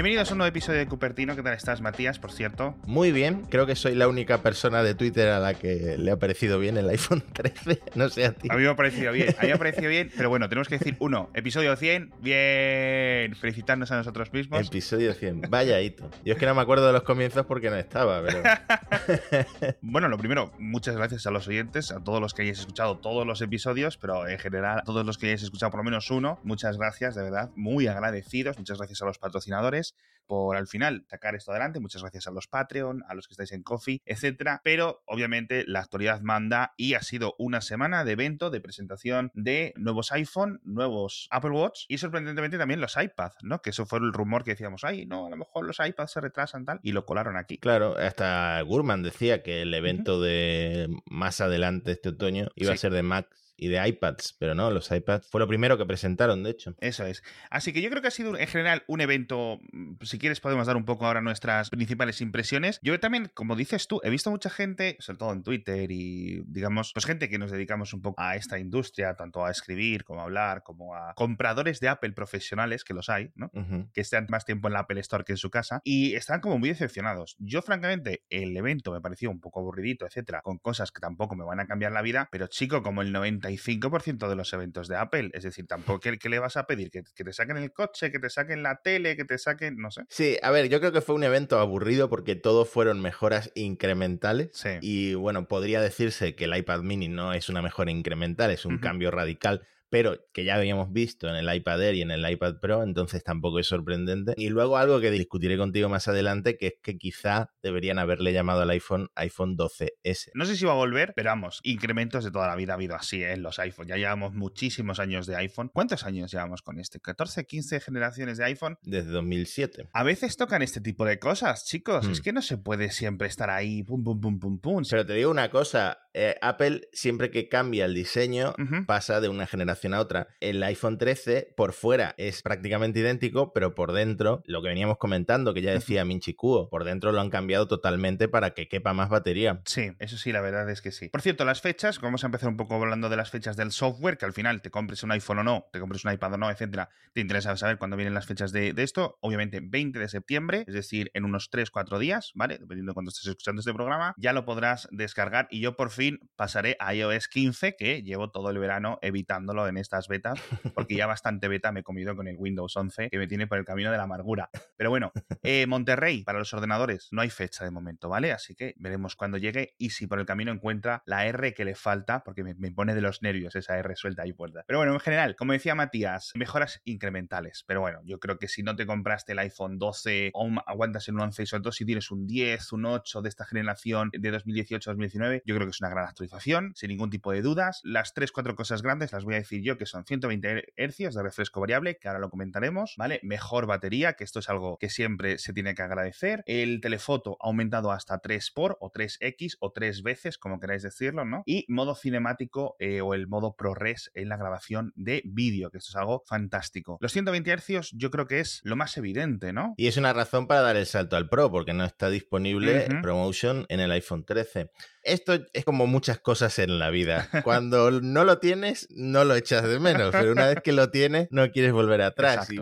Bienvenidos a un nuevo episodio de Cupertino. ¿Qué tal estás, Matías, por cierto? Muy bien, creo que soy la única persona de Twitter a la que le ha parecido bien el iPhone 13. No sé a ti. A mí me ha parecido bien, a mí me ha parecido bien, pero bueno, tenemos que decir, uno, episodio 100, bien, felicitarnos a nosotros mismos. Episodio 100, vaya hito. Yo es que no me acuerdo de los comienzos porque no estaba, pero... bueno, lo primero, muchas gracias a los oyentes, a todos los que hayáis escuchado todos los episodios, pero en general a todos los que hayáis escuchado por lo menos uno, muchas gracias, de verdad, muy agradecidos, muchas gracias a los patrocinadores por al final sacar esto adelante, muchas gracias a los Patreon, a los que estáis en Coffee, etcétera, pero obviamente la actualidad manda y ha sido una semana de evento, de presentación de nuevos iPhone, nuevos Apple Watch y sorprendentemente también los iPads, ¿no? Que eso fue el rumor que decíamos, ay, no, a lo mejor los iPads se retrasan tal, y lo colaron aquí. Claro, hasta Gurman decía que el evento de más adelante este otoño iba a ser de Mac y de iPads, pero no, los iPads fue lo primero que presentaron, de hecho. Eso es. Así que yo creo que ha sido en general un evento, mm, si quieres podemos dar un poco ahora nuestras principales impresiones. Yo también, como dices tú, he visto mucha gente, sobre todo en Twitter y digamos, pues gente que nos dedicamos un poco a esta industria, tanto a escribir como a hablar, como a compradores de Apple profesionales, que los hay, ¿no? Que están más tiempo en la Apple Store que en su casa y están como muy decepcionados. Yo francamente, el evento me pareció un poco aburridito, etcétera, con cosas que tampoco me van a cambiar la vida, pero chico, como el 90 5% de los eventos de Apple. Es decir, tampoco que, le vas a pedir que, te saquen el coche, que te saquen la tele, que te saquen, no sé. Sí, a ver, yo creo que fue un evento aburrido porque todos fueron mejoras incrementales. Sí. Y bueno, podría decirse que el iPad mini no es una mejora incremental, es un cambio radical pero que ya habíamos visto en el iPad Air y en el iPad Pro, entonces tampoco es sorprendente. Y luego algo que discutiré contigo más adelante, que es que quizá deberían haberle llamado al iPhone iPhone 12S. No sé si va a volver, pero vamos, incrementos de toda la vida ha habido así ¿eh? en los iPhone. Ya llevamos muchísimos años de iPhone. ¿Cuántos años llevamos con este? ¿14, 15 generaciones de iPhone? Desde 2007. A veces tocan este tipo de cosas, chicos. Es hmm. que no se puede siempre estar ahí, pum, pum, pum, pum, pum. Pero te digo una cosa, eh, Apple siempre que cambia el diseño pasa de una generación a otra. El iPhone 13 por fuera es prácticamente idéntico, pero por dentro, lo que veníamos comentando, que ya decía Minchi Kuo, por dentro lo han cambiado totalmente para que quepa más batería. Sí, eso sí, la verdad es que sí. Por cierto, las fechas, vamos a empezar un poco hablando de las fechas del software, que al final te compres un iPhone o no, te compres un iPad o no, etcétera, te interesa saber cuándo vienen las fechas de, esto. Obviamente, 20 de septiembre, es decir, en unos 3-4 días, ¿vale? Dependiendo de cuándo estés escuchando este programa, ya lo podrás descargar y yo por fin pasaré a iOS 15, que llevo todo el verano evitándolo en estas betas, porque ya bastante beta me he comido con el Windows 11, que me tiene por el camino de la amargura. Pero bueno, eh, Monterrey, para los ordenadores, no hay fecha de momento, ¿vale? Así que veremos cuando llegue y si por el camino encuentra la R que le falta, porque me, pone de los nervios esa R suelta y puerta. Pero bueno, en general, como decía Matías, mejoras incrementales. Pero bueno, yo creo que si no te compraste el iPhone 12 o aguantas en un 11 y sobre todo si tienes un 10, un 8 de esta generación de 2018-2019, yo creo que es una gran actualización sin ningún tipo de dudas. Las tres, cuatro cosas grandes las voy a decir yo, que son 120 Hz de refresco variable, que ahora lo comentaremos, ¿vale? Mejor batería, que esto es algo que siempre se tiene que agradecer. El telefoto ha aumentado hasta 3 por o 3X o 3 veces, como queráis decirlo, ¿no? Y modo cinemático eh, o el modo ProRes en la grabación de vídeo, que esto es algo fantástico. Los 120 Hz yo creo que es lo más evidente, ¿no? Y es una razón para dar el salto al Pro, porque no está disponible Promotion en el iPhone 13. Esto es como muchas cosas en la vida. Cuando no lo tienes, no lo echas de menos, pero una vez que lo tienes, no quieres volver atrás. Y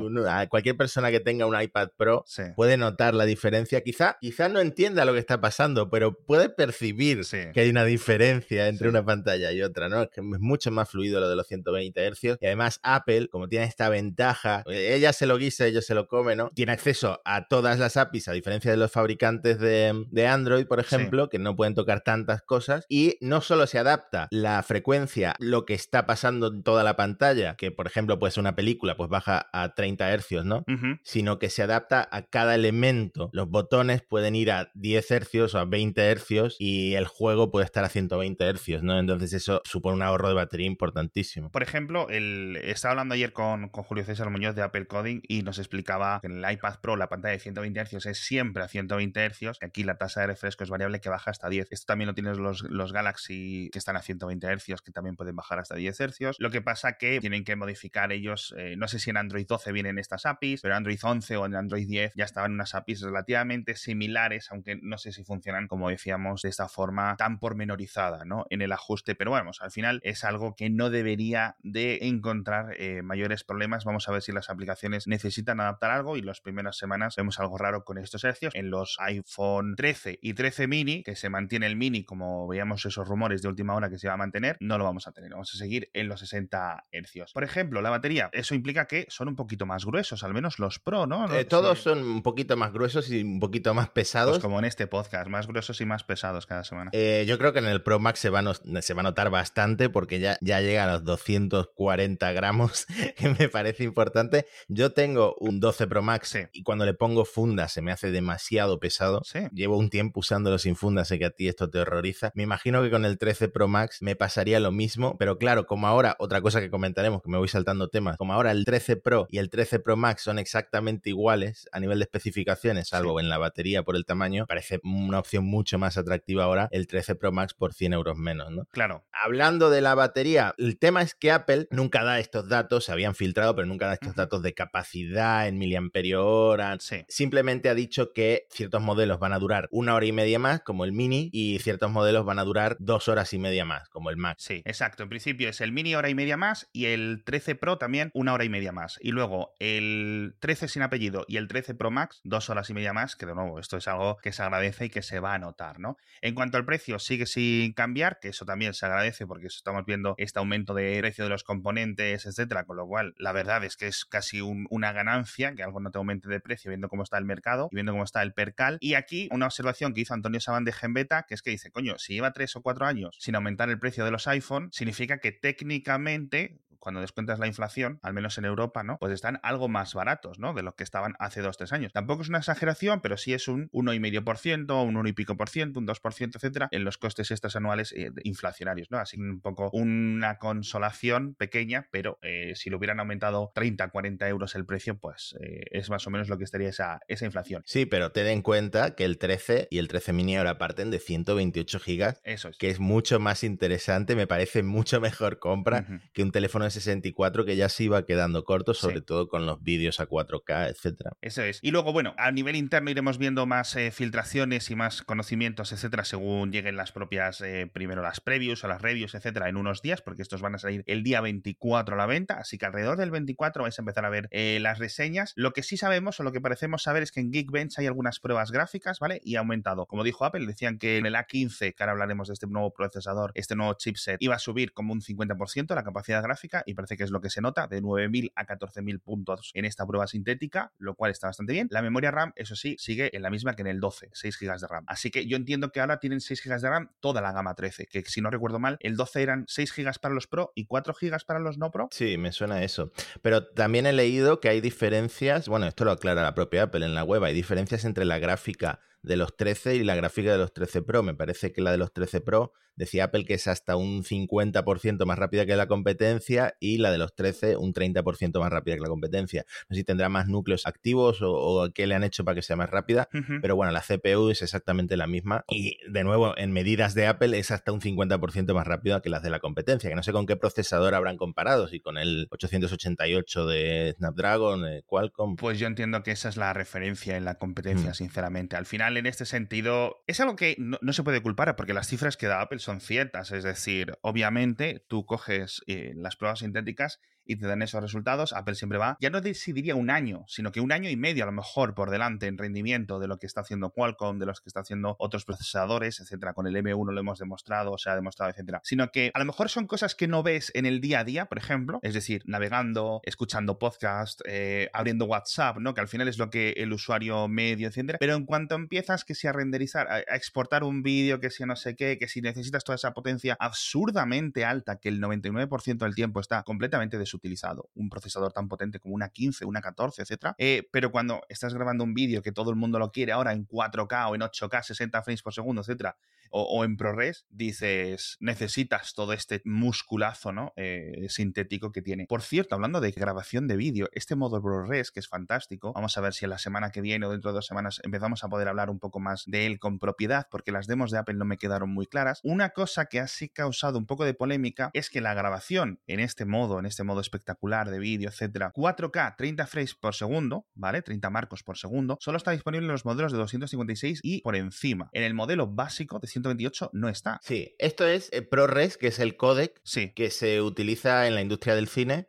cualquier persona que tenga un iPad Pro puede notar la diferencia. Quizá, quizá no entienda lo que está pasando, pero puede percibir que hay una diferencia entre una pantalla y otra, ¿no? Es que es mucho más fluido lo de los 120 Hz. Y además, Apple, como tiene esta ventaja, ella se lo guisa, ellos se lo come, ¿no? Tiene acceso a todas las APIs, a diferencia de los fabricantes de, de Android, por ejemplo, que no pueden tocar tantas cosas. Y no solo se adapta la frecuencia, lo que está pasando en toda la pantalla, que por ejemplo puede ser una película, pues baja a 30 hercios, ¿no? Sino que se adapta a cada elemento. Los botones pueden ir a 10 hercios o a 20 hercios y el juego puede estar a 120 hercios, ¿no? Entonces eso supone un ahorro de batería importantísimo. Por ejemplo, el, estaba hablando ayer con, con Julio César Muñoz de Apple Coding y nos explicaba que en el iPad Pro la pantalla de 120 hercios es siempre a 120 hercios, que aquí la tasa de refresco es variable que baja hasta 10. Esto también lo tienes los, los Galaxy que están a 120 Hz, que también pueden bajar hasta 10 Hz. Lo que pasa que tienen que modificar ellos, eh, no sé si en Android 12 vienen estas APIs, pero en Android 11 o en Android 10 ya estaban unas APIs relativamente similares, aunque no sé si funcionan, como decíamos, de esta forma tan pormenorizada, ¿no? En el ajuste, pero bueno, al final es algo que no debería de encontrar eh, mayores problemas. Vamos a ver si las aplicaciones necesitan adaptar algo y las primeras semanas vemos algo raro con estos hercios. En los iPhone 13 y 13 mini, que se mantiene el mini, como veíamos esos rumores de última hora que se iba a mantener, no lo vamos a tener. Vamos a seguir en los 60 hercios. Por ejemplo, la batería, eso implica que son un poquito más gruesos, al menos los Pro, ¿no? Eh, todos son un poquito más gruesos y un poquito más pesados. Pues como en este podcast, más gruesos y más pesados cada semana. Eh, yo creo que en el Pro Max se va, a se va a notar bastante porque ya, ya llega a los 240 gramos, que me parece importante. Yo tengo un 12 Pro Max y cuando le pongo funda se me hace demasiado pesado. Llevo un tiempo usándolo sin funda, sé que a ti esto te horroriza. Me imagino que con el 13 Pro Max me pasaría lo mismo, pero claro, como ahora, otra cosa que comentaremos, que me voy saltando temas, como ahora el 13 Pro y el 13 Pro Max son exactamente iguales a nivel de especificaciones, salvo en la batería por el tamaño, parece una opción mucho más atractiva ahora el 13 Pro Max por 100 euros menos, ¿no? Claro. Hablando de la batería, el tema es que Apple nunca da estos datos, se habían filtrado, pero nunca da estos datos de capacidad en miliamperio hora. Simplemente ha dicho que ciertos modelos van a durar una hora y media más, como el Mini, y ciertos modelos van a durar dos horas y media más, como el Max. Sí, exacto. En principio es el Mini hora y media más y el 13 Pro también una hora y media más. Y luego el 13 sin apellido y el 13 Pro Max dos horas y media más, que de nuevo esto es algo que se agradece y que se va a notar, ¿no? En cuanto al precio, sigue sin cambiar, que eso también se agradece porque estamos viendo este aumento de precio de los componentes, etcétera, con lo cual la verdad es que es casi una ganancia que algo no te aumente de precio viendo cómo está el mercado y viendo cómo está el percal. Y aquí una observación que hizo Antonio Saban de Genbeta, que es que dice, coño, si lleva tres o cuatro años sin aumentar el precio de los iPhone, significa que técnicamente cuando descuentas la inflación, al menos en Europa, ¿no? Pues están algo más baratos, ¿no? De lo que estaban hace dos, tres años. Tampoco es una exageración, pero sí es un 1,5%, un 1 y pico por ciento, un 2%, etcétera, en los costes extras anuales eh, inflacionarios, ¿no? Así un poco una consolación pequeña, pero eh, si lo hubieran aumentado 30, 40 euros el precio, pues eh, es más o menos lo que estaría esa, esa inflación. Sí, pero ten en cuenta que el 13 y el 13 mini ahora parten de 128 gigas, Eso es. que es mucho más interesante, me parece mucho mejor compra que un teléfono 64 que ya se iba quedando corto, sobre todo con los vídeos a 4K, etcétera. Eso es. Y luego, bueno, a nivel interno iremos viendo más eh, filtraciones y más conocimientos, etcétera, según lleguen las propias, eh, primero las previews o las reviews, etcétera, en unos días, porque estos van a salir el día 24 a la venta, así que alrededor del 24 vais a empezar a ver eh, las reseñas. Lo que sí sabemos o lo que parecemos saber es que en Geekbench hay algunas pruebas gráficas, ¿vale? Y ha aumentado. Como dijo Apple, decían que en el A15, que ahora hablaremos de este nuevo procesador, este nuevo chipset, iba a subir como un 50% la capacidad gráfica y parece que es lo que se nota, de 9.000 a 14.000 puntos en esta prueba sintética, lo cual está bastante bien. La memoria RAM, eso sí, sigue en la misma que en el 12, 6 GB de RAM. Así que yo entiendo que ahora tienen 6 GB de RAM toda la gama 13, que si no recuerdo mal, el 12 eran 6 GB para los Pro y 4 GB para los no Pro. Sí, me suena eso. Pero también he leído que hay diferencias, bueno, esto lo aclara la propia Apple en la web, hay diferencias entre la gráfica de los 13 y la gráfica de los 13 Pro. Me parece que la de los 13 Pro decía Apple que es hasta un 50% más rápida que la competencia y la de los 13 un 30% más rápida que la competencia. No sé si tendrá más núcleos activos o, qué le han hecho para que sea más rápida, pero bueno, la CPU es exactamente la misma y de nuevo en medidas de Apple es hasta un 50% más rápida que las de la competencia, que no sé con qué procesador habrán comparado, si con el 888 de Snapdragon, de Qualcomm. Pues yo entiendo que esa es la referencia en la competencia, sinceramente. Al final en este sentido, es algo que no, se puede culpar porque las cifras que da Apple son ciertas. Es decir, obviamente tú coges eh, las pruebas sintéticas y te dan esos resultados, Apple siempre va, ya no decidiría un año, sino que un año y medio a lo mejor por delante en rendimiento de lo que está haciendo Qualcomm, de los que está haciendo otros procesadores, etcétera. Con el M1 lo hemos demostrado, se ha demostrado, etcétera. Sino que a lo mejor son cosas que no ves en el día a día, por ejemplo, es decir, navegando, escuchando podcast, eh, abriendo WhatsApp, ¿no? Que al final es lo que el usuario medio, etcétera. Pero en cuanto empiezas que sea a renderizar, a, exportar un vídeo, que sea no sé qué, que si necesitas toda esa potencia absurdamente alta, que el 99% del tiempo está completamente desutilizado utilizado un procesador tan potente como una 15, una 14, etcétera. Eh, pero cuando estás grabando un vídeo que todo el mundo lo quiere ahora en 4K o en 8K, 60 frames por segundo, etcétera, o, en ProRes, dices, necesitas todo este musculazo, ¿no? Eh, sintético que tiene. Por cierto, hablando de grabación de vídeo, este modo ProRes, que es fantástico, vamos a ver si en la semana que viene o dentro de dos semanas empezamos a poder hablar un poco más de él con propiedad, porque las demos de Apple no me quedaron muy claras. Una cosa que ha sí causado un poco de polémica es que la grabación en este modo, en este modo espectacular de vídeo, etcétera, 4K, 30 frames por segundo, ¿vale? 30 marcos por segundo, solo está disponible en los modelos de 256 y por encima. En el modelo básico de 128 no está. Sí, esto es eh, ProRes, que es el codec sí. que se utiliza en la industria del cine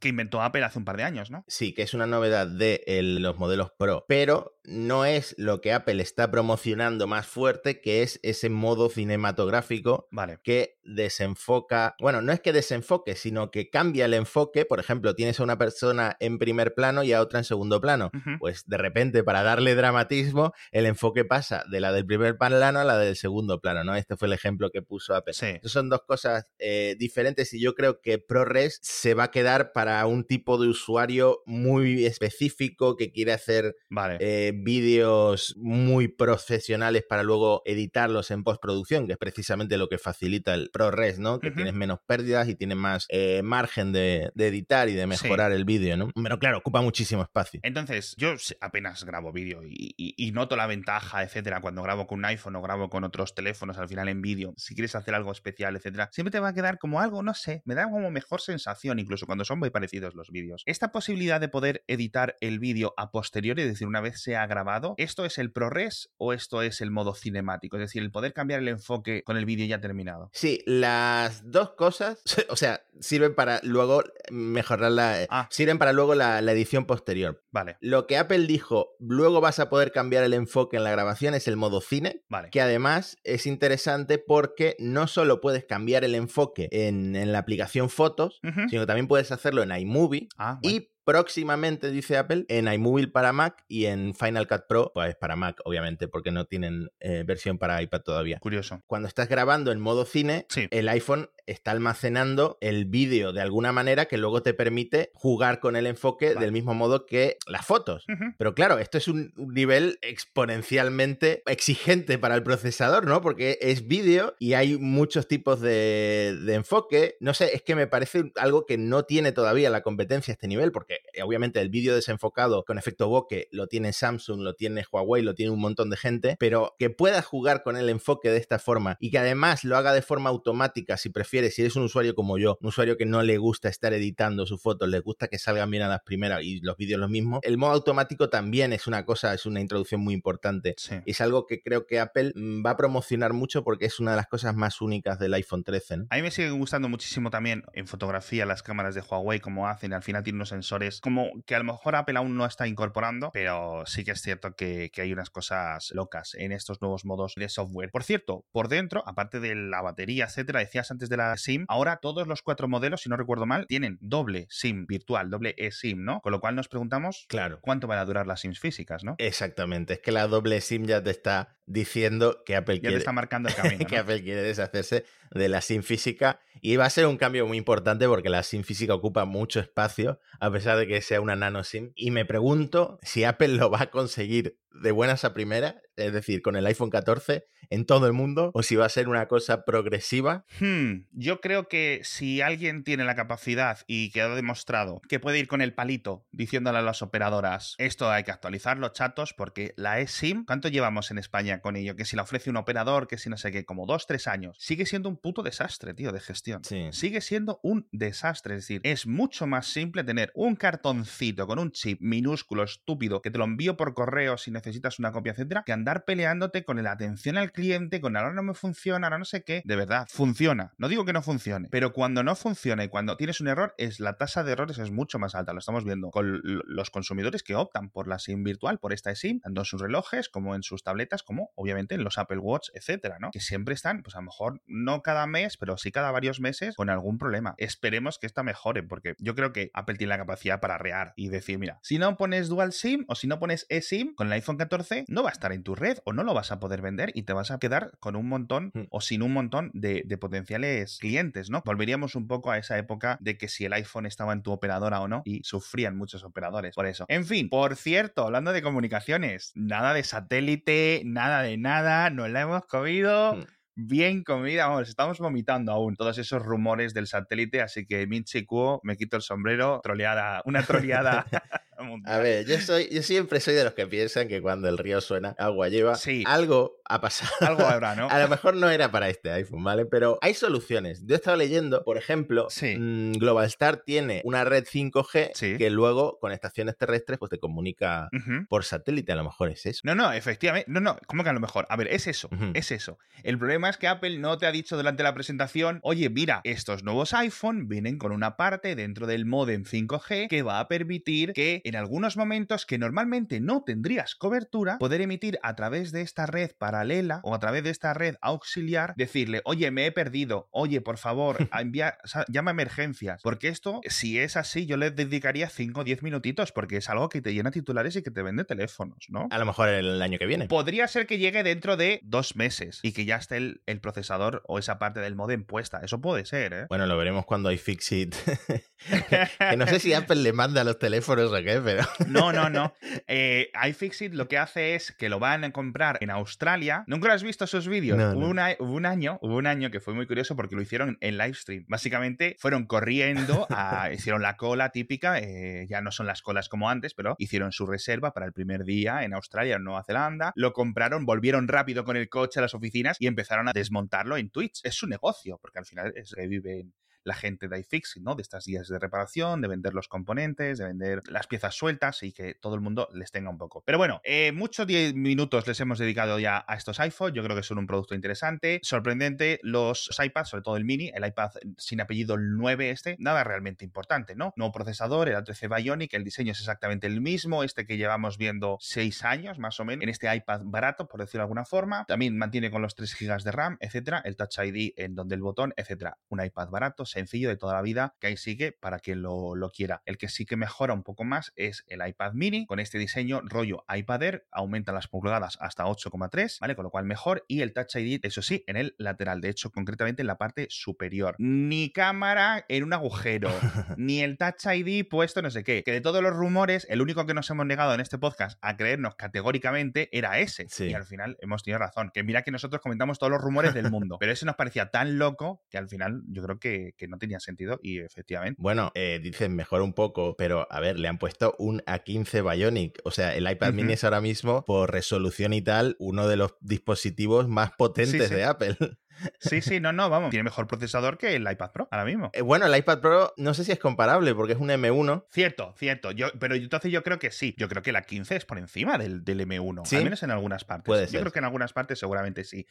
que inventó Apple hace un par de años, ¿no? Sí, que es una novedad de los modelos Pro, pero no es lo que Apple está promocionando más fuerte, que es ese modo cinematográfico vale. que desenfoca, bueno, no es que desenfoque, sino que cambia el enfoque. Por ejemplo, tienes a una persona en primer plano y a otra en segundo plano. Pues de repente, para darle dramatismo, el enfoque pasa de la del primer plano a la del segundo plano, ¿no? Este fue el ejemplo que puso Apple. Sí. son dos cosas eh, diferentes y yo creo que ProRes se va a quedar para un tipo de usuario muy específico que quiere hacer vale. Eh, vídeos muy profesionales para luego editarlos en postproducción, que es precisamente lo que facilita el ProRes, ¿no? Que tienes menos pérdidas y tienes más eh, margen de, editar y de mejorar el vídeo, ¿no? Pero claro, ocupa muchísimo espacio. Entonces, yo apenas grabo vídeo y, noto la ventaja, etcétera, cuando grabo con un iPhone o grabo con otros teléfonos al final en vídeo, si quieres hacer algo especial, etcétera, siempre te va a quedar como algo, no sé, me da como mejor sensación, incluso cuando son muy parecidos los vídeos. Esta posibilidad de poder editar el vídeo a posteriori, es decir, una vez se ha grabado, ¿esto es el ProRes o esto es el modo cinemático? Es decir, el poder cambiar el enfoque con el vídeo ya terminado. Sí, las dos cosas, o sea, sirven para luego mejorar la... Ah. Sirven para luego la, edición posterior. Vale. Lo que Apple dijo, luego vas a poder cambiar el enfoque en la grabación, es el modo cine. Vale. Que además es interesante porque no solo puedes cambiar el enfoque en, la aplicación Fotos, sino que también puedes hacerlo en iMovie. Ah, y próximamente, dice Apple, en iMovie para Mac y en Final Cut Pro, pues para Mac, obviamente, porque no tienen eh, versión para iPad todavía. Curioso. Cuando estás grabando en modo cine, el iPhone está almacenando el vídeo de alguna manera que luego te permite jugar con el enfoque del mismo modo que las fotos. Pero claro, esto es un nivel exponencialmente exigente para el procesador, ¿no? Porque es vídeo y hay muchos tipos de, de enfoque. No sé, es que me parece algo que no tiene todavía la competencia a este nivel, porque eh, obviamente el vídeo desenfocado con efecto bokeh lo tiene Samsung, lo tiene Huawei, lo tiene un montón de gente, pero que puedas jugar con el enfoque de esta forma y que además lo haga de forma automática si prefieres, si eres un usuario como yo, un usuario que no le gusta estar editando sus fotos, le gusta que salgan bien a las primeras y los vídeos lo mismo, el modo automático también es una cosa, es una introducción muy importante. Es algo que creo que Apple mm, va a promocionar mucho porque es una de las cosas más únicas del iPhone 13. A mí me sigue gustando muchísimo también en fotografía las cámaras de Huawei, como hacen, al final tiene unos sensores como que a lo mejor Apple aún no está incorporando, pero sí que es cierto que, hay unas cosas locas en estos nuevos modos de software. Por cierto, por dentro, aparte de la batería, etcétera, decías antes de la SIM, ahora todos los cuatro modelos, si no recuerdo mal, tienen doble SIM virtual, doble eSIM, ¿no? Con lo cual nos preguntamos claro. cuánto van a durar las SIMs físicas, ¿no? Exactamente, es que la doble SIM ya te está diciendo que Apple quiere, está marcando el camino, que Apple quiere deshacerse de la SIM física. Y va a ser un cambio muy importante porque la SIM física ocupa mucho espacio a pesar de que sea una nano SIM. Y me pregunto si Apple lo va a conseguir de buenas a primera, es decir, con el iPhone 14 en todo el mundo, o si va a ser una cosa progresiva? Hmm, yo creo que si alguien tiene la capacidad y quedó demostrado que puede ir con el palito diciéndole a las operadoras, esto hay que actualizarlo, chatos, porque la eSIM, ¿cuánto llevamos en España con ello? Que si la ofrece un operador, que si no sé qué, como dos, tres años, sigue siendo un puto desastre, tío, de gestión. Sigue siendo un desastre, es decir, es mucho más simple tener un cartoncito con un chip minúsculo, estúpido, que te lo envío por correo sin necesitas una copia, etcétera, que andar peleándote con la atención al cliente, con ahora no me funciona, ahora no sé qué. De verdad, funciona. No digo que no funcione, pero cuando no funciona y cuando tienes un error, es la tasa de errores es mucho más alta. Lo estamos viendo con los consumidores que optan por la SIM virtual, por esta SIM, tanto en sus relojes como en sus tabletas, como obviamente en los Apple Watch, etcétera, ¿no? Que siempre están, pues a lo mejor no cada mes, pero sí cada varios meses con algún problema. Esperemos que esta mejore, porque yo creo que Apple tiene la capacidad para rear y decir, mira, si no pones Dual SIM o si no pones eSIM con el iPhone 14 no va a estar en tu red o no lo vas a poder vender y te vas a quedar con un montón mm. o sin un montón de, potenciales clientes, ¿no? Volveríamos un poco a esa época de que si el iPhone estaba en tu operadora o no y sufrían muchos operadores por eso. En fin, por cierto, hablando de comunicaciones, nada de satélite, nada de nada, nos la hemos comido. Mm. Bien comida, vamos, estamos vomitando aún todos esos rumores del satélite, así que Minchi Kuo, me quito el sombrero, troleada, una troleada A ver, yo, soy, yo siempre soy de los que piensan que cuando el río suena, agua lleva. Sí. Algo ha pasado. Algo habrá, ¿no? A lo mejor no era para este iPhone, ¿vale? Pero hay soluciones. Yo he estado leyendo, por ejemplo, Sí. mm, GlobalStar tiene una red 5G Sí. que luego con estaciones terrestres pues te comunica por satélite. A lo mejor es eso. No, no, efectivamente. No, no, ¿cómo que a lo mejor? A ver, es eso, es eso. El problema es que Apple no te ha dicho durante la presentación, oye, mira, estos nuevos iPhone vienen con una parte dentro del modem 5G que va a permitir que en algunos momentos que normalmente no tendrías cobertura, poder emitir a través de esta red paralela o a través de esta red auxiliar, decirle, oye, me he perdido, oye, por favor, a enviar, o sea, llama a emergencias. Porque esto, si es así, yo le dedicaría 5 o 10 minutitos, porque es algo que te llena titulares y que te vende teléfonos, ¿no? A lo mejor el año que viene. Podría ser que llegue dentro de dos meses y que ya esté el, el procesador o esa parte del modem puesta. Eso puede ser, ¿eh? Bueno, lo veremos cuando iFixit. que no sé si Apple le manda los teléfonos o qué, pero. No, no, no. Eh, iFixit lo que hace es que lo van a comprar en Australia. ¿Nunca lo has visto esos vídeos? No, hubo, no. una- hubo un año, hubo un año que fue muy curioso porque lo hicieron en livestream. Básicamente fueron corriendo, a- hicieron la cola típica, eh, ya no son las colas como antes, pero hicieron su reserva para el primer día en Australia, Nueva Zelanda. Lo compraron, volvieron rápido con el coche a las oficinas y empezaron desmontarlo en Twitch. Es su negocio, porque al final es que viven la gente de iFixit, ¿no? De estas guías de reparación, de vender los componentes, de vender las piezas sueltas y que todo el mundo les tenga un poco. Pero bueno, eh, muchos 10 minutos les hemos dedicado ya a estos iPhones. Yo creo que son un producto interesante, sorprendente. Los iPads, sobre todo el mini, el iPad sin apellido el 9 este, nada realmente importante, ¿no? Nuevo procesador, el A13 Bionic, el diseño es exactamente el mismo, este que llevamos viendo 6 años más o menos, en este iPad barato, por decirlo de alguna forma. También mantiene con los 3 GB de RAM, etcétera, el Touch ID en donde el botón, etcétera. Un iPad barato, sencillo de toda la vida, que ahí sigue para quien lo, lo quiera. El que sí que mejora un poco más es el iPad mini, con este diseño rollo iPad Air, aumenta las pulgadas hasta 8,3, ¿vale? Con lo cual mejor. Y el Touch ID, eso sí, en el lateral, de hecho, concretamente en la parte superior. Ni cámara en un agujero, ni el Touch ID puesto no sé qué. Que de todos los rumores, el único que nos hemos negado en este podcast a creernos categóricamente era ese. Sí. Y al final hemos tenido razón. Que mira que nosotros comentamos todos los rumores del mundo, pero ese nos parecía tan loco que al final yo creo que, que no tenía sentido y efectivamente. Bueno, eh, dicen mejor un poco, pero a ver, le han puesto un A15 Bionic. O sea, el iPad mini es ahora mismo, por resolución y tal, uno de los dispositivos más potentes Sí, sí. de Apple. Sí, sí, no, no, vamos. Tiene mejor procesador que el iPad Pro ahora mismo. Eh, bueno, el iPad Pro no sé si es comparable porque es un M1. Cierto, cierto. Yo, pero entonces yo creo que sí. Yo creo que la 15 es por encima del, del M1. ¿Sí? Al menos en algunas partes. Puede yo ser. creo que en algunas partes seguramente sí.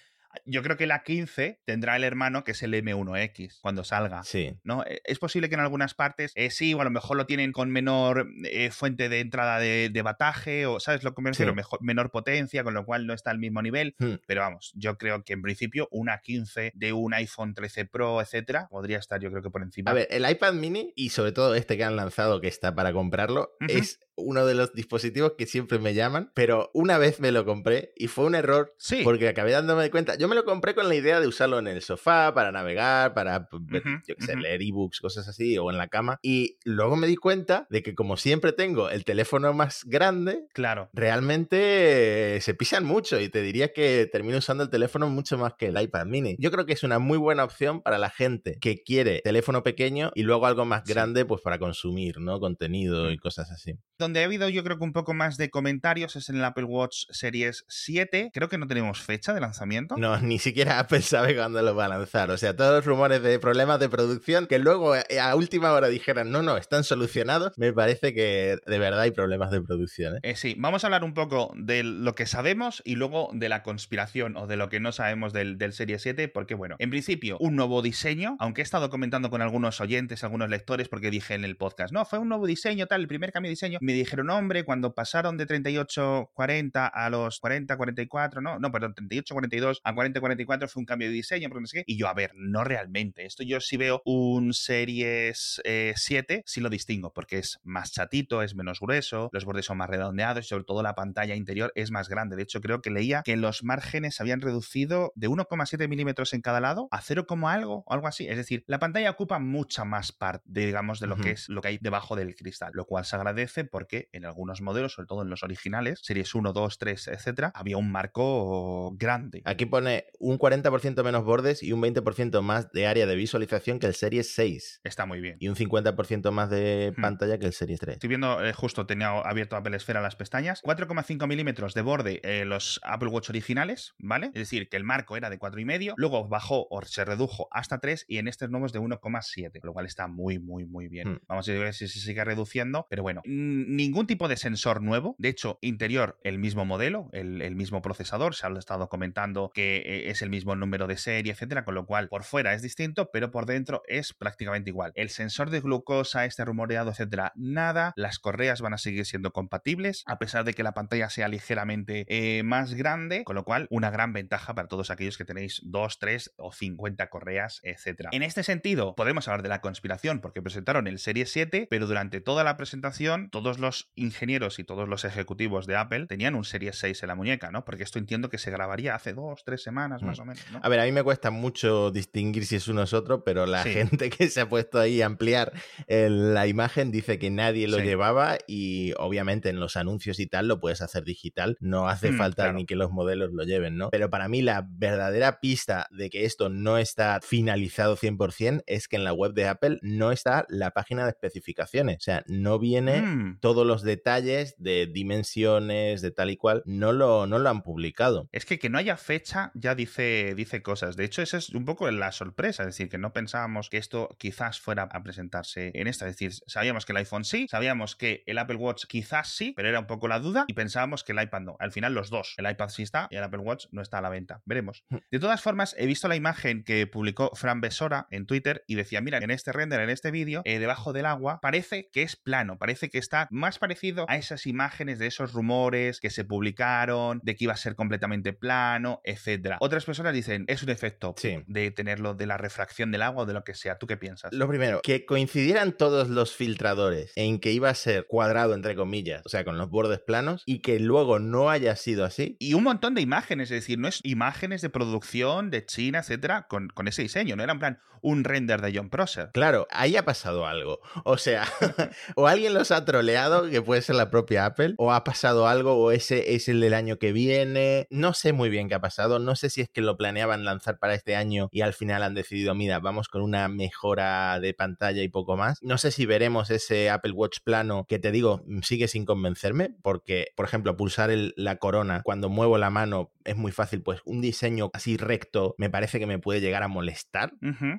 Yo creo que la 15 tendrá el hermano que es el M1X cuando salga. Sí. ¿no? Eh, Es posible que en algunas partes eh, sí, o a lo mejor lo tienen con menor eh, fuente de entrada de, de bataje, o ¿sabes lo que me refiero? Sí. Mejor- menor potencia, con lo cual no está al mismo nivel. Hmm. Pero vamos, yo creo que en principio una 15 de un iPhone 13 Pro, etcétera, podría estar yo creo que por encima. A ver, el iPad mini y sobre todo este que han lanzado que está para comprarlo es uno de los dispositivos que siempre me llaman, pero una vez me lo compré y fue un error sí. porque acabé dándome cuenta. Yo me lo compré con la idea de usarlo en el sofá para navegar, para yo qué sé, leer ebooks, cosas así, o en la cama. Y luego me di cuenta de que como siempre tengo el teléfono más grande, Claro. realmente eh, se pisan mucho y te diría que termino usando el teléfono mucho más que el iPad mini. Yo creo que es una muy buena opción para la gente que quiere teléfono pequeño y luego algo más Sí. grande pues para consumir, ¿no? Contenido y cosas así. Donde ha habido yo creo que un poco más de comentarios es en el Apple Watch Series 7. Creo que no tenemos fecha de lanzamiento. No, ni siquiera Apple sabe cuándo lo va a lanzar. O sea, todos los rumores de problemas de producción que luego eh, a última hora dijeran, no, no, están solucionados, me parece que de verdad hay problemas de producción. ¿eh? Eh, sí, vamos a hablar un poco de lo que sabemos y luego de la conspiración o de lo que no sabemos del, del Serie 7, porque bueno, en principio, un nuevo diseño, aunque he estado comentando con algunos oyentes, algunos lectores, porque dije en el podcast, no, fue un nuevo diseño, tal, el primer cambio de diseño, me dijeron, hombre, cuando pasaron de 38-40 a los 40-44, no, no, perdón, 38-42 a 40-44 fue un cambio de diseño, pero no sé qué, y yo, a ver, no realmente, esto yo sí veo un Series eh, 7, sí lo distingo, porque es más chatito, es menos grueso, los bordes son más redondeados y sobre todo la pantalla interior es más grande. De hecho, creo que leía que los márgenes se habían reducido de 1,7 milímetros en cada lado a 0, algo, o algo así. Es decir, la pantalla ocupa mucha más parte, digamos, de lo que es lo que hay debajo del cristal, lo cual se agradece porque en algunos modelos, sobre todo en los originales, series 1, 2, 3, etcétera, había un marco grande. Aquí pone un 40% menos bordes y un 20% más de área de visualización que el Series 6. Está muy bien. Y un 50% más de hmm. pantalla que el Series 3. Estoy viendo, eh, justo tenía abierto Apple Esfera las pestañas, 4,5 milímetros de borde eh, los Apple Watch originales, ¿vale? Es decir, que el marco era de 4,5, luego bajó o se redujo hasta 3 y en estos nuevos de 1,7, lo cual está muy, muy, muy bien. Hmm. Vamos a ver si se sigue reduciendo, pero bueno, ningún tipo de sensor nuevo. De hecho, interior, el mismo modelo, el, mismo procesador. Se ha estado comentando que eh, es el mismo número de serie, etcétera, con lo cual por fuera es distinto, pero por dentro es prácticamente igual. El sensor de glucosa, este rumoreado, etcétera, nada. Las correas van a seguir siendo compatibles, a pesar de que la pantalla sea ligeramente eh, más grande, con lo cual una gran ventaja para todos aquellos que tenéis 2, 3 o 50 correas, etcétera. En este sentido, podemos hablar de la conspiración, porque presentaron el Serie 7, pero durante toda la presentación, todos los ingenieros y todos los ejecutivos de Apple tenían un Serie 6 en la muñeca, ¿no? Porque esto entiendo que se grabaría hace dos, tres semanas más mm. o menos, ¿no? A ver, a mí me cuesta mucho distinguir si es uno o otro, pero la gente que se ha puesto ahí a ampliar la imagen dice que nadie lo llevaba y obviamente en los anuncios y tal lo puedes hacer digital, no hace mm, falta ni que los modelos lo lleven, ¿no? Pero para mí la verdadera pista de que esto no está finalizado 100% es que en la web de Apple no está la página de especificaciones, o sea, no viene mm. Todos los detalles de dimensiones, de tal y cual, no lo, no lo han publicado. Es que que no haya fecha ya dice, dice cosas. De hecho, esa es un poco la sorpresa, es decir, que no pensábamos que esto quizás fuera a presentarse en esta. Es decir, sabíamos que el iPhone sí, sabíamos que el Apple Watch quizás sí, pero era un poco la duda y pensábamos que el iPad no. Al final los dos, el iPad sí está y el Apple Watch no está a la venta. Veremos. Hmm. De todas formas, he visto la imagen que publicó Fran Besora en Twitter y decía, mira, en este render, en este vídeo, eh, debajo del agua, parece que es plano, parece que está más parecido a esas imágenes de esos rumores que se publicaron, de que iba a ser completamente plano, etcétera. Otras personas dicen, es un efecto de tenerlo de la refracción del agua o de lo que sea. ¿Tú qué piensas? Lo primero, que coincidieran todos los filtradores en que iba a ser cuadrado, entre comillas, o sea, con los bordes planos, y que luego no haya sido así. Y un montón de imágenes, es decir, no es imágenes de producción de China, etcétera, con, con ese diseño, no era en plan un render de John Prosser. Claro, ahí ha pasado algo. O sea, o alguien los ha troleado, que puede ser la propia Apple, o ha pasado algo, o ese es el del año que viene. No sé muy bien qué ha pasado. No sé si es que lo planeaban lanzar para este año y al final han decidido, mira, vamos con una mejora de pantalla y poco más. No sé si veremos ese Apple Watch plano que te digo, sigue sin convencerme, porque, por ejemplo, pulsar la corona cuando muevo la mano es muy fácil, pues un diseño así recto me parece que me puede llegar a molestar.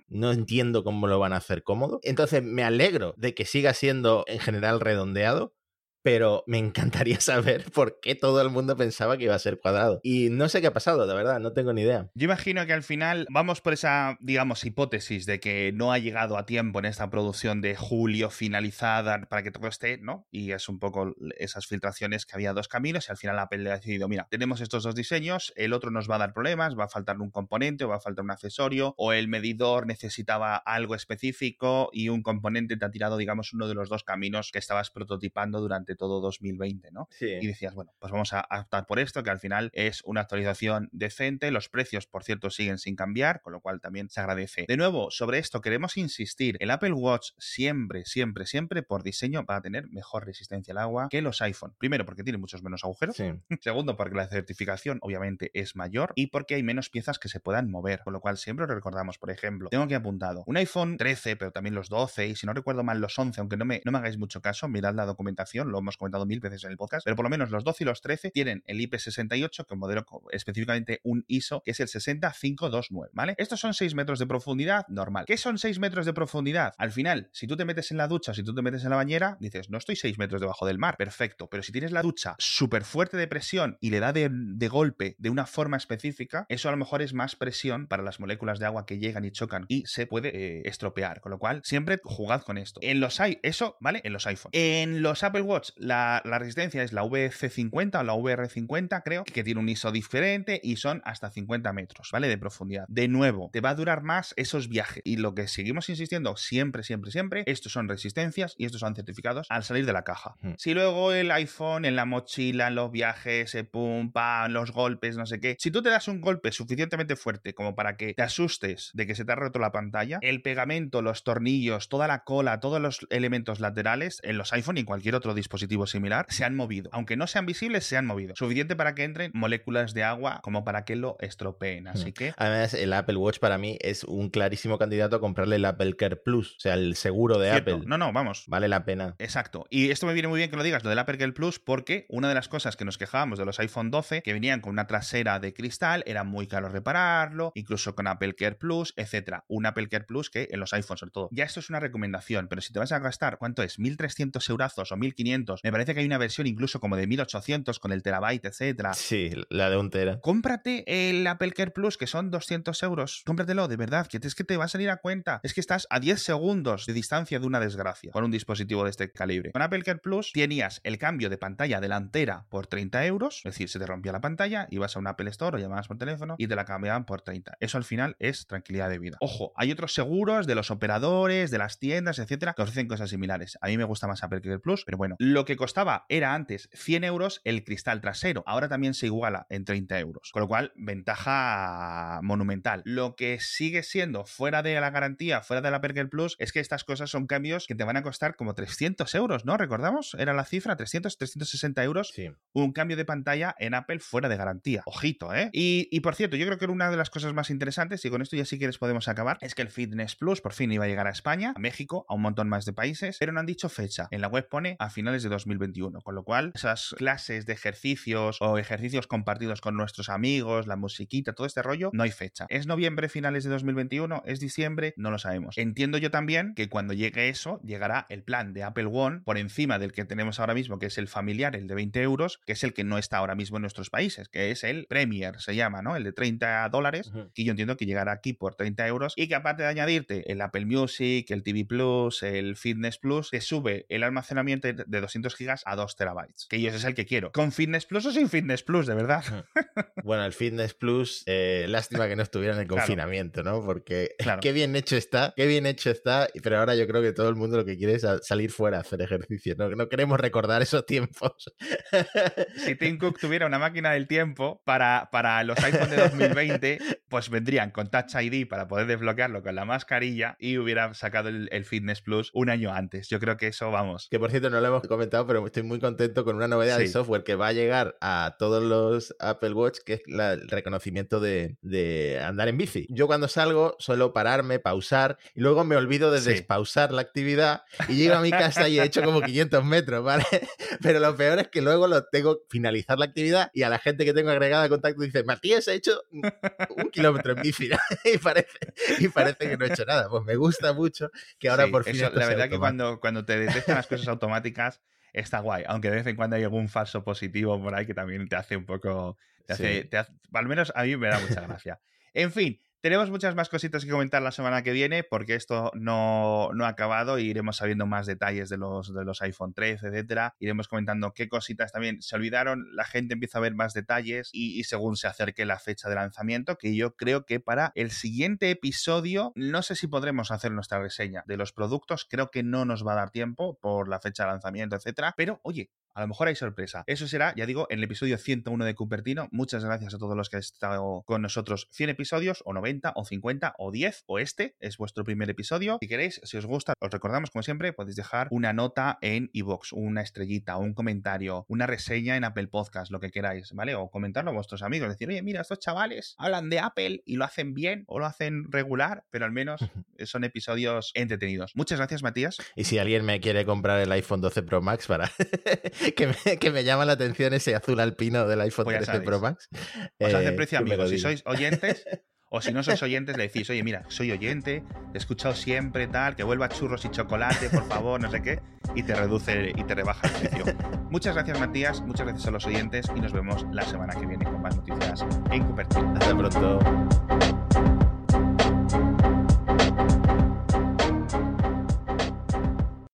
No entiendo cómo lo van a hacer cómodo. Entonces me alegro de que siga siendo en general redondeado, desarrollado pero me encantaría saber por qué todo el mundo pensaba que iba a ser cuadrado. Y no sé qué ha pasado, de verdad, no tengo ni idea. Yo imagino que al final vamos por esa, digamos, hipótesis de que no ha llegado a tiempo en esta producción de julio finalizada para que todo esté, ¿no? Y es un poco esas filtraciones que había dos caminos y al final Apple ha decidido, mira, tenemos estos dos diseños, el otro nos va a dar problemas, va a faltar un componente o va a faltar un accesorio o el medidor necesitaba algo específico y un componente te ha tirado, digamos, uno de los dos caminos que estabas prototipando durante todo 2020, ¿no? Sí. Y decías, bueno, pues vamos a optar por esto, que al final es una actualización decente. Los precios, por cierto, siguen sin cambiar, con lo cual también se agradece. De nuevo, sobre esto queremos insistir. El Apple Watch siempre, siempre, siempre por diseño va a tener mejor resistencia al agua que los iPhone. Primero, porque tiene muchos menos agujeros. Segundo, porque la certificación obviamente es mayor y porque hay menos piezas que se puedan mover. Con lo cual siempre recordamos, por ejemplo, tengo aquí apuntado un iPhone 13, pero también los 12 y si no recuerdo mal los 11, aunque no me, no me hagáis mucho caso, mirad la documentación, lo hemos comentado mil veces en el podcast, pero por lo menos los 12 y los 13 tienen el IP68, que es modelo específicamente un ISO, que es el 60529, ¿vale? Estos son 6 metros de profundidad normal. ¿Qué son 6 metros de profundidad? Al final, si tú te metes en la ducha, si tú te metes en la bañera, dices, no estoy 6 metros debajo del mar, perfecto, pero si tienes la ducha súper fuerte de presión y le da de, golpe de una forma específica, eso a lo mejor es más presión para las moléculas de agua que llegan y chocan y se puede eh, estropear, con lo cual siempre jugad con esto. En los eso, ¿vale? En los iPhone. En los Apple Watch, la la, resistencia es la VC50 o la VR50, creo, que tiene un ISO diferente y son hasta 50 metros, ¿vale? De profundidad. De nuevo, te va a durar más esos viajes. Y lo que seguimos insistiendo siempre, siempre, siempre, estos son resistencias y estos son certificados al salir de la caja. Hmm. Si luego el iPhone en la mochila, en los viajes, se pum, pam, los golpes, no sé qué, si tú te das un golpe suficientemente fuerte como para que te asustes de que se te ha roto la pantalla, el pegamento, los tornillos, toda la cola, todos los elementos laterales en los iPhone y en cualquier otro dispositivo dispositivo similar, se han movido. Aunque no sean visibles, se han movido. Suficiente para que entren moléculas de agua como para que lo estropeen. Así que. Además, el Apple Watch para mí es un clarísimo candidato a comprarle el Apple Care Plus, o sea, el seguro de Apple. No, no, vamos. Vale la pena. Exacto. Y esto me viene muy bien que lo digas, lo del Apple Care Plus, porque una de las cosas que nos quejábamos de los iPhone 12, que venían con una trasera de cristal, era muy caro repararlo, incluso con Apple Care Plus, etcétera. Un Apple Care Plus que en los iPhones, sobre todo. Ya esto es una recomendación, pero si te vas a gastar, ¿cuánto es? 1.300 eurazos o 1.500. Me parece que hay una versión incluso como de 1.800 con el terabyte, etcétera. Sí, la de un tera. Cómprate el Apple Care Plus, que son 200 euros. Cómpratelo, de verdad, que es que te va a salir a cuenta. Es que estás a 10 segundos de distancia de una desgracia con un dispositivo de este calibre. Con Apple Care Plus tenías el cambio de pantalla delantera por 30 euros, es decir, se te rompía la pantalla, ibas a un Apple Store o llamabas por teléfono y te la cambiaban por 30. Eso al final es tranquilidad de vida. Ojo, hay otros seguros de los operadores, de las tiendas, etcétera, que ofrecen cosas similares. A mí me gusta más Apple Care Plus, pero bueno, lo que costaba era antes 100 euros el cristal trasero, ahora también se iguala en 30 euros, con lo cual ventaja monumental. Lo que sigue siendo fuera de la garantía, fuera de la Care Plus, es que estas cosas son cambios que te van a costar como 300 euros, ¿no? ¿Recordamos? Era la cifra, 300, 360 euros. Sí. Un cambio de pantalla en Apple fuera de garantía. Ojito, ¿eh? Y, y por cierto, yo creo que una de las cosas más interesantes, y con esto ya sí que les podemos acabar, es que el Fitness Plus por fin iba a llegar a España, a México, a un montón más de países, pero no han dicho fecha. En la web pone a finales de 2021, con lo cual esas clases de ejercicios o ejercicios compartidos con nuestros amigos, la musiquita, todo este rollo, no hay fecha. ¿Es noviembre, finales de 2021? ¿Es diciembre? No lo sabemos. Entiendo yo también que cuando llegue eso, llegará el plan de Apple One por encima del que tenemos ahora mismo, que es el familiar, el de 20 euros, que es el que no está ahora mismo en nuestros países, que es el Premier, se llama, ¿no? El de 30 dólares, que yo entiendo que llegará aquí por 30 euros y que aparte de añadirte el Apple Music, el TV Plus, el Fitness Plus, te sube el almacenamiento de 200 gigas a 2 terabytes, que yo ese es el que quiero. ¿Con Fitness Plus o sin Fitness Plus, de verdad? Bueno, el Fitness Plus, eh, lástima que no estuviera en el Claro. confinamiento, ¿no? Porque Claro. qué bien hecho está, qué bien hecho está, pero ahora yo creo que todo el mundo lo que quiere es salir fuera a hacer ejercicio, ¿no? No queremos recordar esos tiempos. si Tim Cook tuviera una máquina del tiempo para, para los iPhone de 2020, pues vendrían con Touch ID para poder desbloquearlo con la mascarilla y hubiera sacado el, el Fitness Plus un año antes. Yo creo que eso, vamos. Que por cierto no lo hemos comentado, pero estoy muy contento con una novedad de Sí. software que va a llegar a todos los Apple Watch, que es la- el reconocimiento de, de andar en bici. Yo cuando salgo suelo pararme, pausar, y luego me olvido de Sí. despausar la actividad y llego a mi casa y he hecho como 500 metros, ¿vale? Pero lo peor es que luego lo tengo finalizar la actividad y a la gente que tengo agregada a contacto dice, Matías, he hecho un, kilómetro en bici y, parece, y parece que no he hecho nada. Pues me gusta mucho que ahora Sí, por fin eso, la verdad que cuando, cuando te detectan las cosas automáticas está guay, aunque de vez en cuando hay algún falso positivo por ahí que también te hace un poco, te hace, te hace- al menos a mí me da mucha gracia. En fin, tenemos muchas más cositas que comentar la semana que viene porque esto no, no ha acabado y iremos sabiendo más detalles de los, de los iPhone 13, etcétera. Iremos comentando qué cositas también se olvidaron, la gente empieza a ver más detalles y, y según se acerque la fecha de lanzamiento, que yo creo que para el siguiente episodio, no sé si podremos hacer nuestra reseña de los productos, creo que no nos va a dar tiempo por la fecha de lanzamiento, etcétera, pero oye, a lo mejor hay sorpresa. Eso será, ya digo, en el episodio 101 de Cupertino. Muchas gracias a todos los que han estado con nosotros. 100 episodios, o 90, o 50, o 10, o este es vuestro primer episodio. Si queréis, si os gusta, os recordamos, como siempre, podéis dejar una nota en iVoox, una estrellita, un comentario, una reseña en Apple Podcast, lo que queráis, ¿vale? O comentarlo a vuestros amigos. Decir, oye, mira, estos chavales hablan de Apple y lo hacen bien o lo hacen regular, pero al menos son episodios entretenidos. Muchas gracias, Matías. Y si alguien me quiere comprar el iPhone 12 Pro Max para que, me, que me llama la atención ese azul alpino del iPhone Pues ya 13 sabéis. Pro Max. Os eh, hace precio me lo amigos. Si sois oyentes, o si no sois oyentes, le decís, oye, mira, soy oyente, te he escuchado siempre, tal, que vuelva churros y chocolate, por favor, no sé qué, y te reduce y te rebaja el precio. Muchas gracias, Matías, muchas gracias a los oyentes, y nos vemos la semana que viene con más noticias en Cupertino. Hasta pronto.